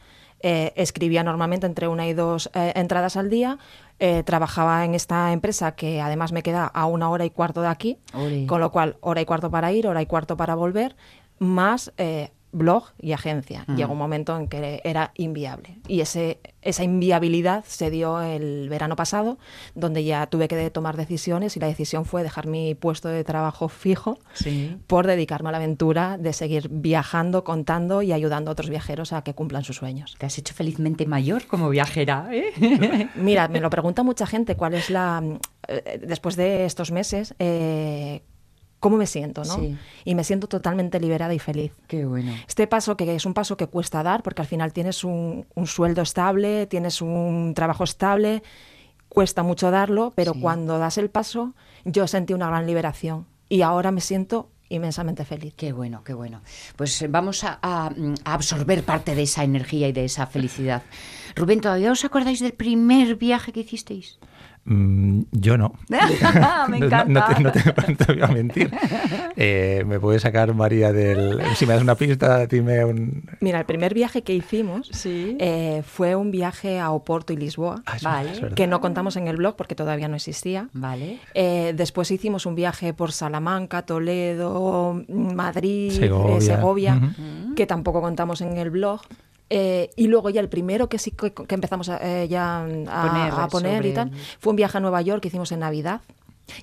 eh, escribía normalmente entre una y dos eh, entradas al día, eh, trabajaba en esta empresa que además me queda a una hora y cuarto de aquí, con lo cual hora y cuarto para ir, hora y cuarto para volver, más... eh, blog y agencia. Mm. Llegó un momento en que era inviable. Y ese, esa inviabilidad se dio el verano pasado, donde ya tuve que tomar decisiones y la decisión fue dejar mi puesto de trabajo fijo Sí. por dedicarme a la aventura de seguir viajando, contando y ayudando a otros viajeros a que cumplan sus sueños. Te has hecho felizmente mayor como viajera, ¿eh? Mira, me lo pregunta mucha gente cuál es la... eh, después de estos meses, eh, ¿cómo me siento? ¿no? Sí. Y me siento totalmente liberada y feliz. Qué bueno. Este paso, que es un paso que cuesta dar, porque al final tienes un, un sueldo estable, tienes un trabajo estable, cuesta mucho darlo, pero Sí. cuando das el paso, yo sentí una gran liberación. Y ahora me siento inmensamente feliz. Qué bueno, qué bueno. Pues eh, vamos a, a, mm, a absorber parte de esa energía y de esa felicidad. Rubén, ¿todavía os acordáis del primer viaje que hicisteis? Mm, yo no. Me no- encanta. No, te, no te- no te voy a mentir. Eh, me puede sacar María del. Si me das una pista, dime un. Mira, el primer viaje que hicimos eh, fue un viaje a Oporto y Lisboa, Ah, verdad. que no contamos en el blog porque todavía no existía. Vale. Eh, después hicimos un viaje por Salamanca, Toledo, Madrid, eh, Segovia. Que tampoco contamos en el blog. Eh, y luego ya el primero que sí que, que empezamos a, eh, ya a Poner a poner sobre y tal fue un viaje a Nueva York que hicimos en Navidad.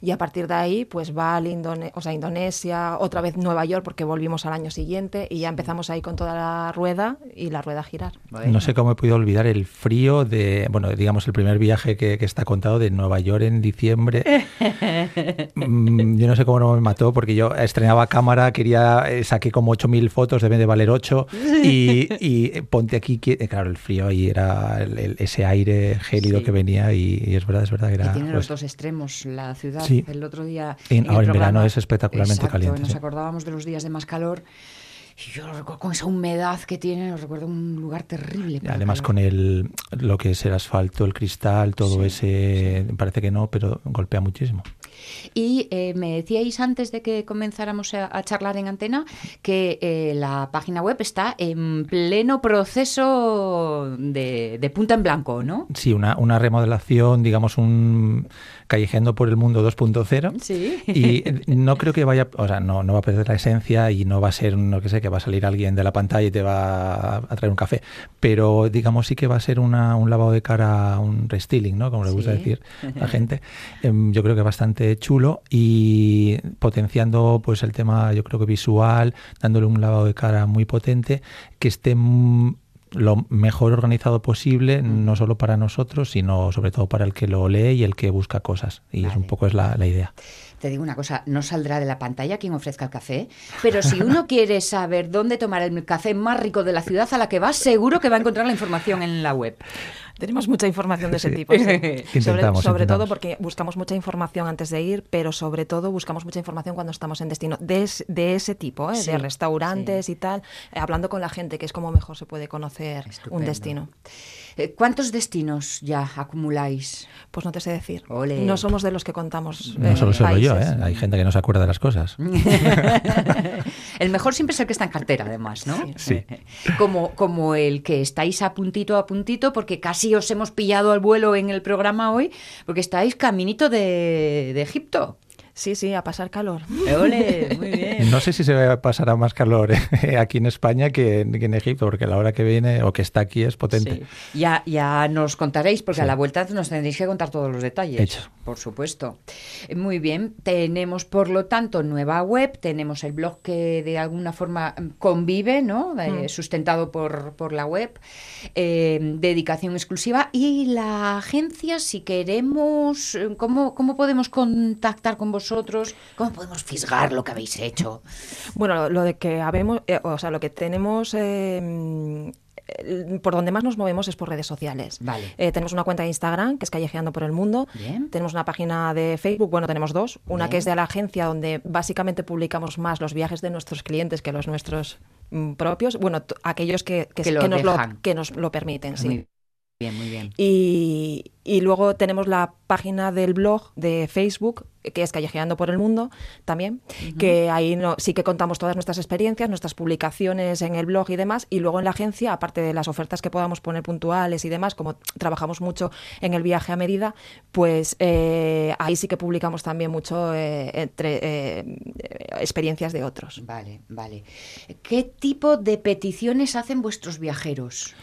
Y a partir de ahí, pues Bali, Indone- o sea, Indonesia, otra vez Nueva York porque volvimos al año siguiente y ya empezamos ahí con toda la rueda y la rueda a girar. No sé cómo he podido olvidar el frío de, bueno, digamos, el primer viaje que, que está contado de Nueva York en diciembre. Mm, yo no sé cómo no me mató porque yo estrenaba cámara, quería, eh, saqué como 8.000 fotos, deben de valer 8 y, y, ponte aquí, que- eh, claro, el frío ahí era el- el- ese aire gélido Sí. que venía y, y es verdad, es verdad que Que era... tiene pues, los dos extremos, la ciudad. Sí. El otro día. En- ahora en verano es espectacularmente Exacto, caliente, Nos sí. acordábamos de los días de más calor. Y yo recuerdo con esa humedad que tiene, lo recuerdo un lugar terrible. Además calor. con el lo que es el asfalto, el cristal, todo ese parece que no, pero golpea muchísimo. Y eh, me decíais antes de que comenzáramos a, a charlar en antena que eh, la página web está en pleno proceso de, de punta en blanco, ¿no? Sí, una, una remodelación, digamos un callejeando por el mundo 2.0. Sí. Y no creo que vaya, o sea, no, no va a perder la esencia y no va a ser, no que sé, que va a salir alguien de la pantalla y te va a, traer un café. Pero digamos sí que va a ser una, un lavado de cara, un restyling, ¿no? Como le gusta Sí. decir a la gente. Em, yo creo que bastante chulo y potenciando pues el tema, yo creo que visual, dándole un lavado de cara muy potente, que esté lo mejor organizado posible, no solo para nosotros, sino sobre todo para el que lo lee y el que busca cosas. Y es un poco es la, la idea. Te digo una cosa, no saldrá de la pantalla quien ofrezca el café, pero si uno quiere saber dónde tomar el café más rico de la ciudad a la que va, seguro que va a encontrar la información en la web. Tenemos mucha información de ese tipo. sí. Sobre sobre todo porque buscamos mucha información antes de ir, pero sobre todo buscamos mucha información cuando estamos en destino de, es- de ese tipo, ¿eh? Sí, de restaurantes y tal, eh, hablando con la gente, que es como mejor se puede conocer un destino. Eh, ¿Cuántos destinos ya acumuláis? Pues no te sé decir. Ole. No somos de los que contamos. No eh, solo soy yo. ¿eh? hay gente que no se acuerda de las cosas. el mejor siempre es el que está en cartera, además, ¿no? Sí. Como, como el que estáis a puntito a puntito, porque casi os hemos pillado al vuelo en el programa hoy, porque estáis caminito de, de Egipto. Sí, sí, a pasar calor. Ole, muy bien. No sé si se pasará más calor eh, aquí en España que en, que en Egipto, porque la hora que viene o que está aquí es potente. Ya, ya nos contaréis, porque Sí. a la vuelta nos tendréis que contar todos los detalles. Hecho. Por supuesto. Eh, Muy bien. Tenemos, por lo tanto, nueva web, tenemos el blog que de alguna forma mm, convive, ¿no? Eh, Mm. Sustentado por, por la web, eh, dedicación exclusiva. Y la agencia, si queremos, ¿cómo, ¿cómo podemos contactar con vosotros? ¿Cómo podemos fisgar lo que habéis hecho? Bueno, lo, de que habemos, eh, o sea, lo que tenemos, eh, por donde más nos movemos es por redes sociales. Vale. Eh, tenemos una cuenta de Instagram que es Callejeando por el Mundo. Bien. Tenemos una página de Facebook, bueno, tenemos dos. Una Bien. que es de la agencia donde básicamente publicamos más los viajes de nuestros clientes que los nuestros mm, propios. Bueno, aquellos que, que, Que lo que nos, lo, que nos lo permiten, sí. Bien, muy bien. Y, y luego tenemos la página del blog de Facebook, que es Callejeando por el Mundo también, que ahí no, sí que contamos todas nuestras experiencias, nuestras publicaciones en el blog y demás. Y luego en la agencia, aparte de las ofertas que podamos poner puntuales y demás, como trabajamos mucho en el viaje a medida, pues eh, ahí sí que publicamos también mucho eh, entre eh, experiencias de otros. Vale, vale. ¿Qué tipo de peticiones hacen vuestros viajeros?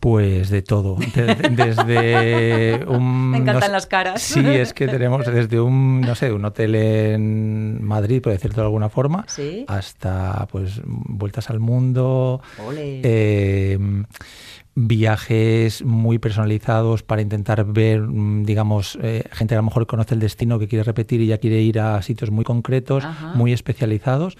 Pues de todo. De- desde un. Me encantan no sé- las caras. Sí, es que tenemos desde un, no sé, un hotel en Madrid, por decirlo de alguna forma, Sí. hasta pues vueltas al mundo. Eh, viajes muy personalizados para intentar ver, mm, digamos, eh, gente que a lo mejor conoce el destino que quiere repetir y ya quiere ir a sitios muy concretos, Ajá. muy especializados.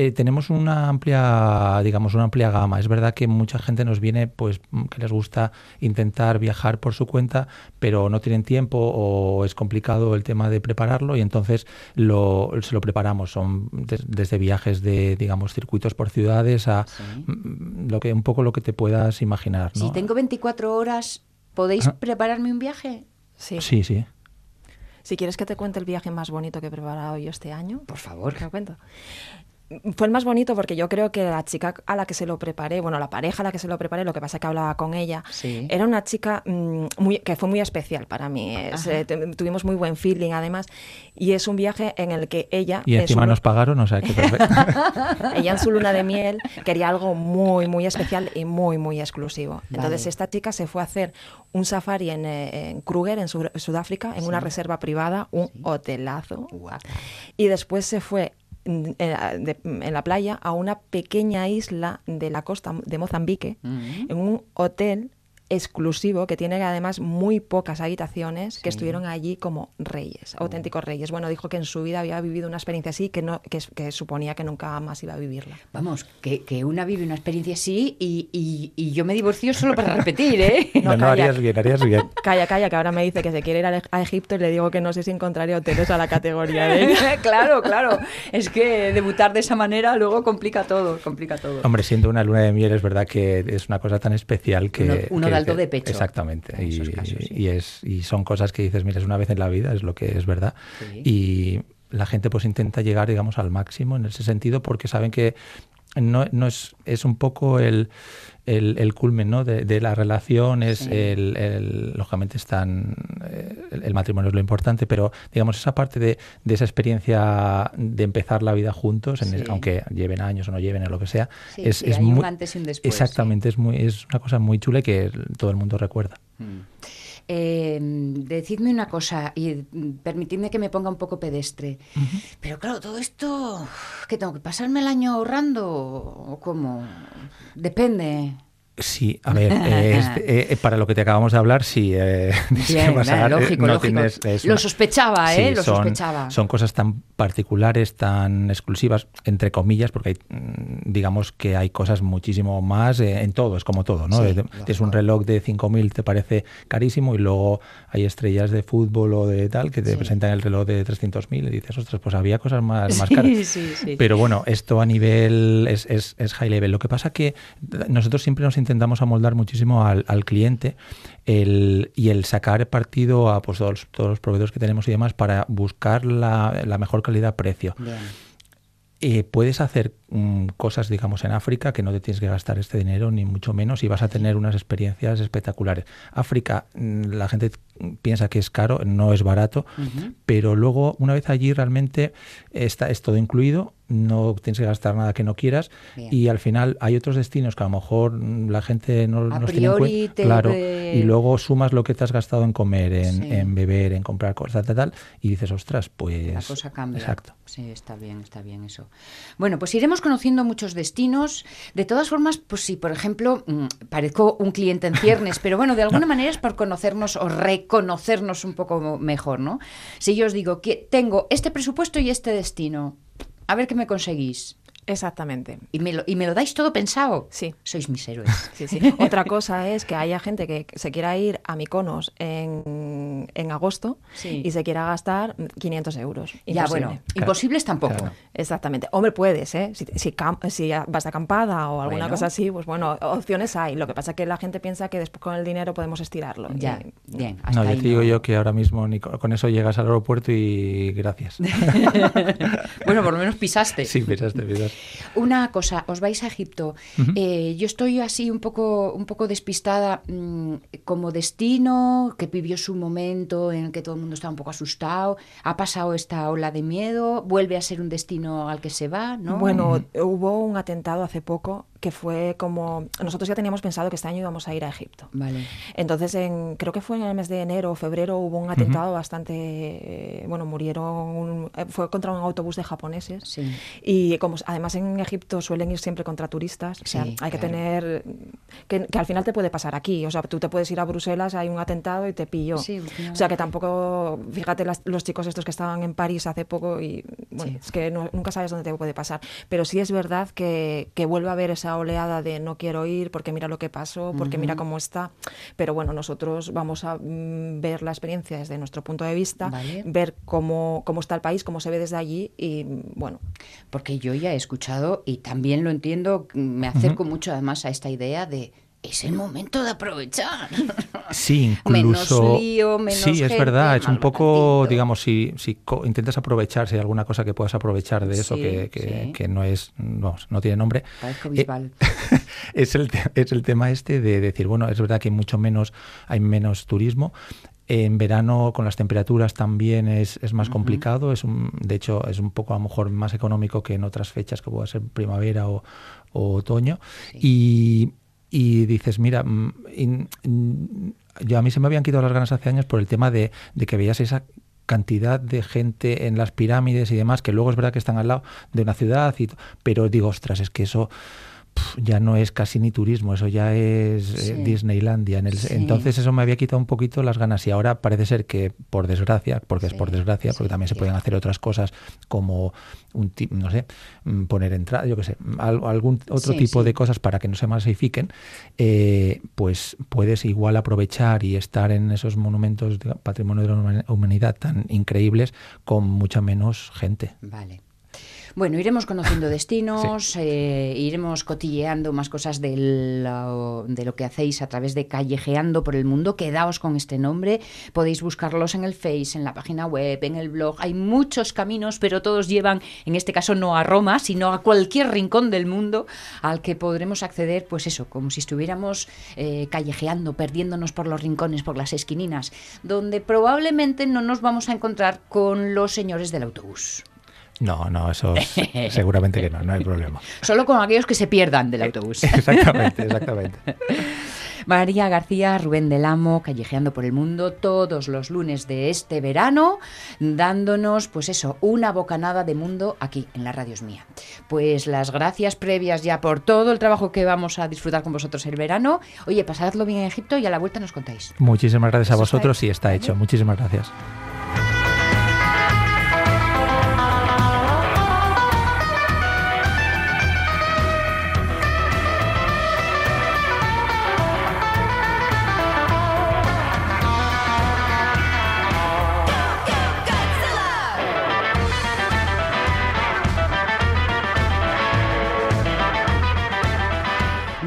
Eh, tenemos una amplia, digamos, una amplia gama. Es verdad que mucha gente nos viene, pues, mm, que les gusta intentar viajar por su cuenta, pero no tienen tiempo o es complicado el tema de prepararlo y entonces lo, se lo preparamos. Son des- desde viajes de, digamos, circuitos por ciudades a mm, lo que un poco lo que te puedas imaginar, ¿no? Si tengo 24 horas, ¿podéis Ah. prepararme un viaje? Sí. Sí, sí. Si quieres que te cuente el viaje más bonito que he preparado yo este año. Por favor. Te lo cuento. Fue el más bonito porque yo creo que la chica a la que se lo preparé, bueno, la pareja a la que se lo preparé, lo que pasa que hablaba con ella, Sí. era una chica mm, muy, que fue muy especial para mí. Es, eh, tuvimos muy buen feeling además. Y es un viaje en el que ella... Y en encima su nos pagaron, o sea que perfecto. ella en su luna de miel quería algo muy, muy especial y muy, muy exclusivo. Entonces esta chica se fue a hacer un safari en, eh, en Kruger, en Sudáfrica, en una Sí. reserva privada, un hotelazo. Y después se fue en la, de- en la playa a una pequeña isla de la costa de Mozambique, en un hotel exclusivo que tiene además muy pocas habitaciones que estuvieron allí como reyes, auténticos reyes. Bueno, dijo que en su vida había vivido una experiencia así que no que, que suponía que nunca más iba a vivirla. Vamos, que, que una vive una experiencia así y, y- y yo me divorcio solo para repetir, ¿eh? No, no, harías bien, harías bien. Calla, calla, que ahora me dice que se quiere ir a, a Egipto y le digo que no sé si encontraré hoteles a la categoría de ella. claro, claro. Es que debutar de esa manera luego complica todo, complica todo. Hombre, siendo una luna de miel es verdad que es una cosa tan especial que... Uno- uno que- que- de pecho. Exactamente. En Y, esos casos, sí. y es, y son cosas que dices, mira, es una vez en la vida, es lo que es verdad. Sí. Y la gente pues intenta llegar, digamos, al máximo en ese sentido porque saben que no, no es, es un poco el, el, el culmen ¿no? de, de la relación, es Sí. el, el- lógicamente están, eh, el, el matrimonio es lo importante, pero digamos esa parte de, de esa experiencia de empezar la vida juntos, en el- aunque lleven años o no lleven o lo que sea, Sí, es, sí, es hay un muy, antes y un después, Exactamente, es, muy, es una cosa muy chula y que todo el mundo recuerda. Eh, decidme una cosa y mm, permitidme que me ponga un poco pedestre. Pero claro, todo esto, ¿que tengo que pasarme el año ahorrando o cómo? Depende. Sí, a ver, eh, eh, para lo que te acabamos de hablar, sí. eh, Bien, pasar, eh, lógico, no lógico. tienes- es Lo sospechaba, ¿eh? Lo son, sospechaba. Son cosas tan particulares, tan exclusivas, entre comillas, porque hay, mm, digamos que hay cosas muchísimo más en todo, es como todo, ¿no? Sí, Eh, Es un reloj de 5.000, te parece carísimo, y luego hay estrellas de fútbol o de tal que te Sí. presentan el reloj de 300.000 y dices, ostras, pues había cosas más, más Sí, caras. sí, sí. Pero bueno, esto a nivel es, es- es high level. Lo que pasa que nosotros siempre nos intentamos amoldar muchísimo al, al cliente el, y el sacar partido a pues, todos, todos los proveedores que tenemos y demás para buscar la, la mejor calidad-precio. Eh, puedes hacer mm, cosas, digamos, en África que no te tienes que gastar este dinero, ni mucho menos, y vas a tener unas experiencias espectaculares. África, mm, la gente piensa que es caro, no es barato, Ujú. pero luego, una vez allí, realmente está, es todo incluido, no tienes que gastar nada que no quieras, Bien. y al final hay otros destinos que a lo mejor la gente no A los tiene en cuenta. Claro, ve- y luego sumas lo que te has gastado en comer, en, Sí. en beber, en comprar cosas, tal, tal, y dices, ostras, pues. La cosa cambia. Exacto. Sí, está bien, está bien eso. Bueno, pues iremos conociendo muchos destinos. De todas formas, pues si, por ejemplo, mm, parezco un cliente en ciernes, pero bueno, de alguna manera es por conocernos o reconocernos un poco mejor, ¿no? Si yo os digo que tengo este presupuesto y este destino, a ver qué me conseguís. Exactamente. ¿Y me, lo, ¿Y me lo dais todo pensado? Sí. Sois mis héroes. Sí, sí. Otra cosa es que haya gente que se quiera ir a Mykonos en, en agosto Sí. y se quiera gastar 500 euros. Ya, bueno, imposibles tampoco. Exactamente. Hombre, puedes, ¿eh? Si, si, cam- si vas de acampada o alguna Bueno. cosa así, pues bueno, opciones hay. Lo que pasa es que la gente piensa que después con el dinero podemos estirarlo. Ya, Y- bien. No, yo te digo no. yo que ahora mismo ni con, con eso llegas al aeropuerto y gracias. bueno, por lo menos pisaste. sí, pisaste, pisaste. Una cosa, os vais a Egipto. Eh, yo estoy así un poco, un poco despistada mm, como destino, que vivió su momento en el que todo el mundo estaba un poco asustado. Ha pasado esta ola de miedo, vuelve a ser un destino al que se va, ¿no? Bueno, hubo un atentado hace poco que fue como... Nosotros ya teníamos pensado que este año íbamos a ir a Egipto. Vale. Entonces, en, creo que fue en el mes de enero o febrero, hubo un atentado bastante... eh, bueno, murieron... un- eh, fue contra un autobús de japoneses. Sí. Y como s- además en Egipto suelen ir siempre contra turistas, o sea, Sí, hay que claro. tener... Que, que al final te puede pasar aquí. O sea, tú te puedes ir a Bruselas, hay un atentado y te pilló. Sí, o sea, que tampoco... Fíjate las- los chicos estos que estaban en París hace poco y... Bueno, Sí. es que no- nunca sabes dónde te puede pasar. Pero sí es verdad que, que vuelve a haber esa oleada de no quiero ir porque mira lo que pasó, porque mira Ujú. cómo está. Pero bueno, nosotros vamos a mm, ver la experiencia desde nuestro punto de vista, Vale. ver cómo, cómo está el país, cómo se ve desde allí y mm, bueno. Porque yo ya he escuchado y también lo entiendo, me acerco mucho además a esta idea de es el momento de aprovechar. Sí, Menos incluso. lío, menos sí, es gente, verdad. Es un poco, digamos, si, si intentas aprovechar, si hay alguna cosa que puedas aprovechar de eso Sí, que, que- sí. que no es, vamos, no tiene nombre. Eh, es, el, es el tema este de decir, bueno, es verdad que hay mucho menos, hay menos turismo. En verano con las temperaturas también es, es más complicado, es un, de hecho es un poco a lo mejor más económico que en otras fechas que pueda ser primavera o, o otoño. Y, y dices, mira, mm, in- mm, yo a mí se me habían quitado las ganas hace años por el tema de, de que veías esa cantidad de gente en las pirámides y demás, que luego es verdad que están al lado de una ciudad, y, pero digo, ostras, es que eso ya no es casi ni turismo, eso ya es eh. Disneylandia. En el, Sí. Entonces eso me había quitado un poquito las ganas y ahora parece ser que, por desgracia, porque es por desgracia, porque también se pueden hacer otras cosas como un no sé, mm, poner entrada, yo qué sé, al- algún otro tipo de cosas para que no se masifiquen, eh, pues puedes igual aprovechar y estar en esos monumentos de patrimonio de la humani- humanidad tan increíbles con mucha menos gente. Vale. Bueno, iremos conociendo destinos, eh, iremos cotilleando más cosas de lo, de lo que hacéis a través de Callejeando por el Mundo. Quedaos con este nombre. Podéis buscarlos en el Face, en la página web, en el blog. Hay muchos caminos, pero todos llevan, en este caso, no a Roma, sino a cualquier rincón del mundo al que podremos acceder, pues eso, como si estuviéramos eh, callejeando, perdiéndonos por los rincones, por las esquininas, donde probablemente no nos vamos a encontrar con los señores del autobús. No, no, eso es- seguramente que no, no hay problema. Solo con aquellos que se pierdan del autobús. Exactamente, exactamente. María García, Rubén del Amo, callejeando por el mundo todos los lunes de este verano, dándonos, pues eso, una bocanada de mundo aquí en la Radio es Mía. Pues las gracias previas ya por todo el trabajo que vamos a disfrutar con vosotros el verano. Oye, pasadlo bien en Egipto y a la vuelta nos contáis. Muchísimas gracias a vosotros y está hecho. Muchísimas gracias.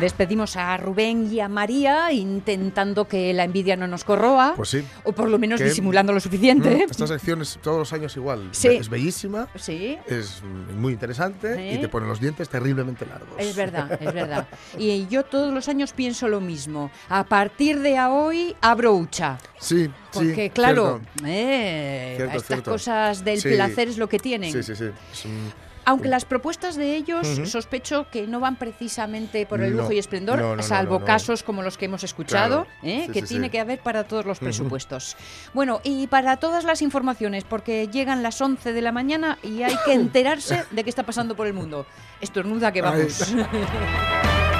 Despedimos a Rubén y a María intentando que la envidia no nos corroa. Pues sí. O por lo menos Que- disimulando lo suficiente. Mm. Esta sección es todos los años igual. Sí. Es bellísima, Sí. es muy interesante ¿Eh? y te pone los dientes terriblemente largos. Es verdad, es verdad. Y yo todos los años pienso lo mismo. A partir de hoy abro hucha. Sí, Porque sí, claro, cierto. eh, Cierto, estas cierto. cosas del Sí. placer es lo que tienen. Sí, sí, sí. Es un- Aunque las propuestas de ellos sospecho que no van precisamente por el No, lujo y esplendor, no, no, no, salvo casos como los que hemos escuchado, Claro. ¿eh? Sí, que sí, tiene sí. que haber para todos los presupuestos. Bueno, y para todas las informaciones, porque llegan las 11 de la mañana y hay que enterarse de qué está pasando por el mundo. Estornuda que vamos.